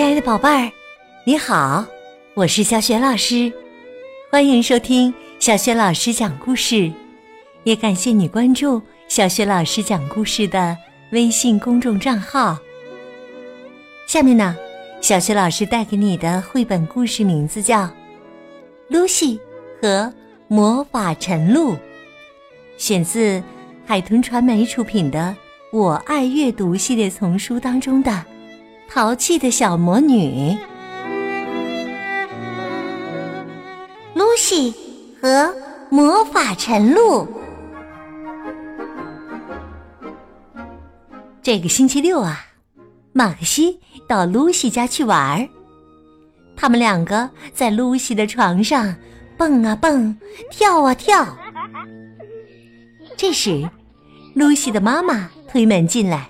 亲爱的宝贝儿，你好，我是小雪老师，欢迎收听小雪老师讲故事，也感谢你关注小雪老师讲故事的微信公众账号。下面呢，小雪老师带给你的绘本故事名字叫《露西和魔法晨露》，选自海豚传媒出品的《我爱阅读》系列丛书当中的。淘气的小魔女，露西和魔法晨露。这个星期六啊，马克西到露西家去玩儿。他们两个在露西的床上蹦啊蹦，跳啊跳。这时，露西的妈妈推门进来。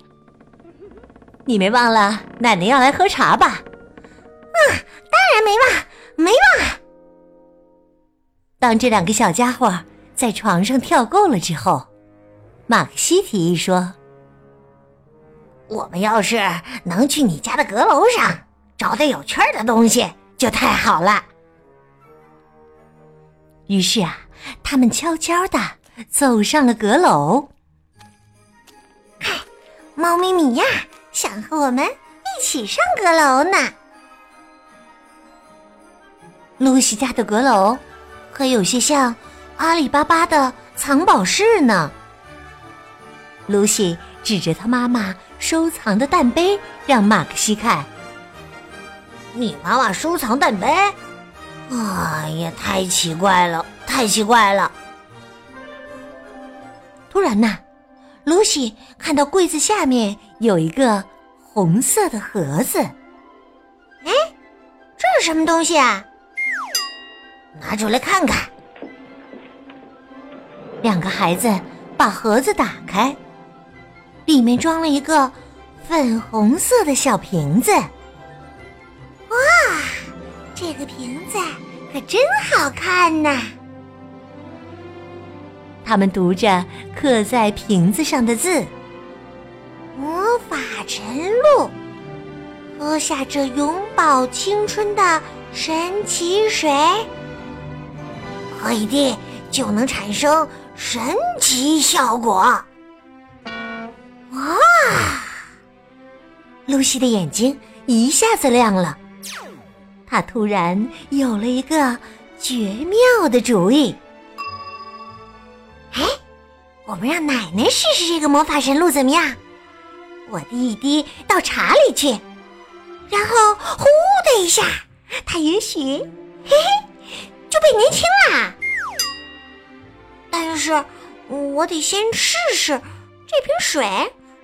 你没忘了奶奶要来喝茶吧？嗯，当然没忘，没忘。当这两个小家伙在床上跳够了之后，马克西提议说：“我们要是能去你家的阁楼上找点有趣的东西，就太好了。”于是啊，他们悄悄的走上了阁楼。嗨，猫咪米娅。想和我们一起上阁楼呢。露西家的阁楼可有些像阿里巴巴的藏宝室呢。露西指着她妈妈收藏的蛋杯，让马克西看：“你妈妈收藏蛋杯？哎呀，太奇怪了，太奇怪了！”突然呢。露西看到柜子下面有一个红色的盒子，哎，这是什么东西啊？拿出来看看。两个孩子把盒子打开，里面装了一个粉红色的小瓶子。哇，这个瓶子可真好看呐！他们读着刻在瓶子上的字：“魔法晨露，喝下这永葆青春的神奇水，喝一滴就能产生神奇效果。”哇！露西的眼睛一下子亮了，她突然有了一个绝妙的主意。哎我们让奶奶试试这个魔法神露怎么样？我滴一滴到茶里去，然后呼的一下，他也许嘿嘿就变年轻啦。但是我得先试试这瓶水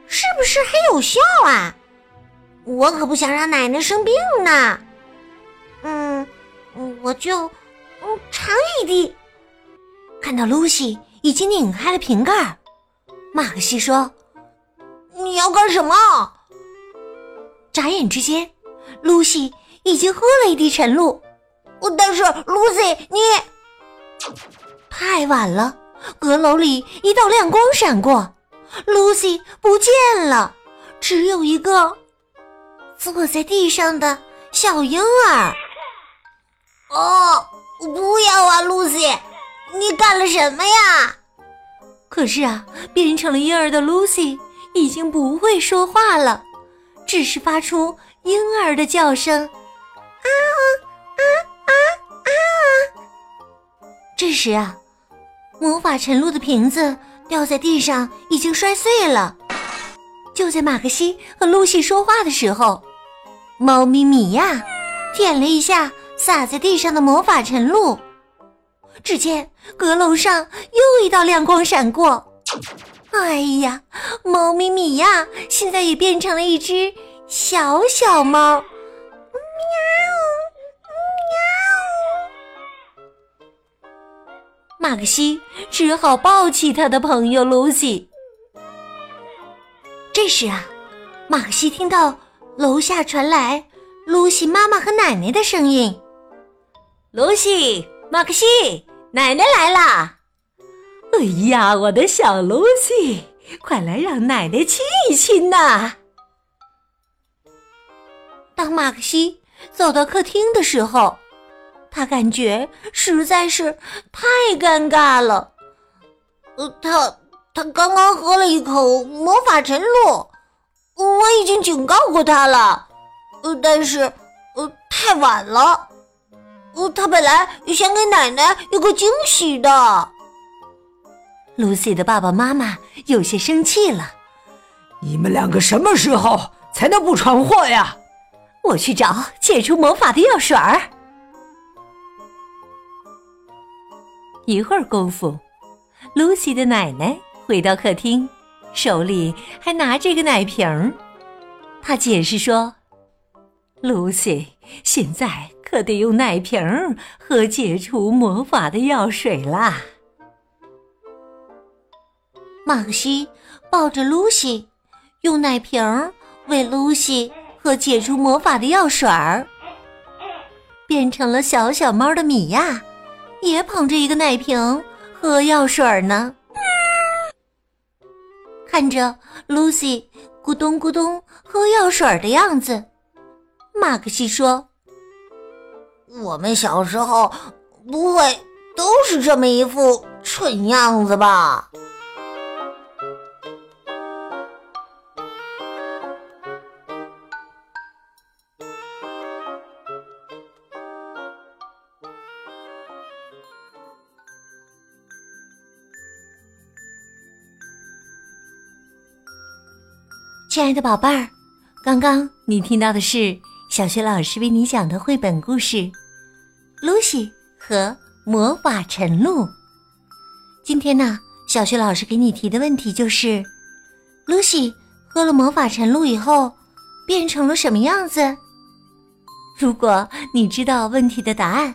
是不是很有效啊！我可不想让奶奶生病呢。嗯，我就嗯尝一滴。看到露西。已经拧开了瓶盖，马克西说：“你要干什么？”眨眼之间，露西已经喝了一滴晨露。但是露西，你太晚了。阁楼里一道亮光闪过，露西不见了，只有一个坐在地上的小婴儿。哦，不要啊，露西！你干了什么呀？可是啊，变成了婴儿的露西已经不会说话了，只是发出婴儿的叫声：“啊啊啊啊！”这时啊，魔法晨露的瓶子掉在地上，已经摔碎了。就在马克西和露西说话的时候，猫咪米娅舔了一下洒在地上的魔法晨露。只见阁楼上又一道亮光闪过，哎呀，猫咪米娅现在也变成了一只小小猫，喵喵。马克西只好抱起他的朋友露西。这时啊，马克西听到楼下传来露西妈妈和奶奶的声音：“露西，马克西。”奶奶来啦！哎呀，我的小露西，快来让奶奶亲一亲呐！当马克西走到客厅的时候，他感觉实在是太尴尬了。呃，他他刚刚喝了一口魔法晨露，我已经警告过他了，呃，但是呃太晚了。呃，他本来想给奶奶一个惊喜的。Lucy 的爸爸妈妈有些生气了：“你们两个什么时候才能不闯祸呀？”我去找解除魔法的药水儿。一会儿功夫，Lucy 的奶奶回到客厅，手里还拿着个奶瓶儿。她解释说：“Lucy，现在可得用奶瓶儿喝解除魔法的药水啦。”马克西抱着露西，用奶瓶喂露西喝解除魔法的药水儿。变成了小小猫的米娅，也捧着一个奶瓶喝药水儿呢。看着露西咕咚咕咚喝药水儿的样子，马克西说：“我们小时候不会都是这么一副蠢样子吧？”亲爱的宝贝儿，刚刚你听到的是小学老师为你讲的绘本故事《露西和魔法晨露》。今天呢，小学老师给你提的问题就是：露西喝了魔法晨露以后变成了什么样子？如果你知道问题的答案，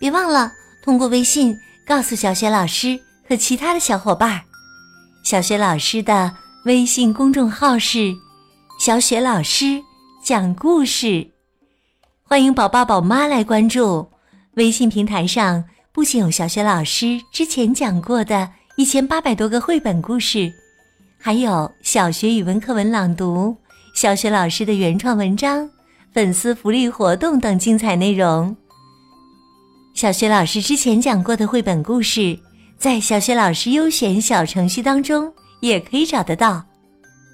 别忘了通过微信告诉小学老师和其他的小伙伴。小学老师的。微信公众号是“小雪老师讲故事”，欢迎宝爸宝妈来关注。微信平台上不仅有小雪老师之前讲过的一千八百多个绘本故事，还有小学语文课文朗读、小雪老师的原创文章、粉丝福利活动等精彩内容。小雪老师之前讲过的绘本故事，在小雪老师优选小程序当中。也可以找得到，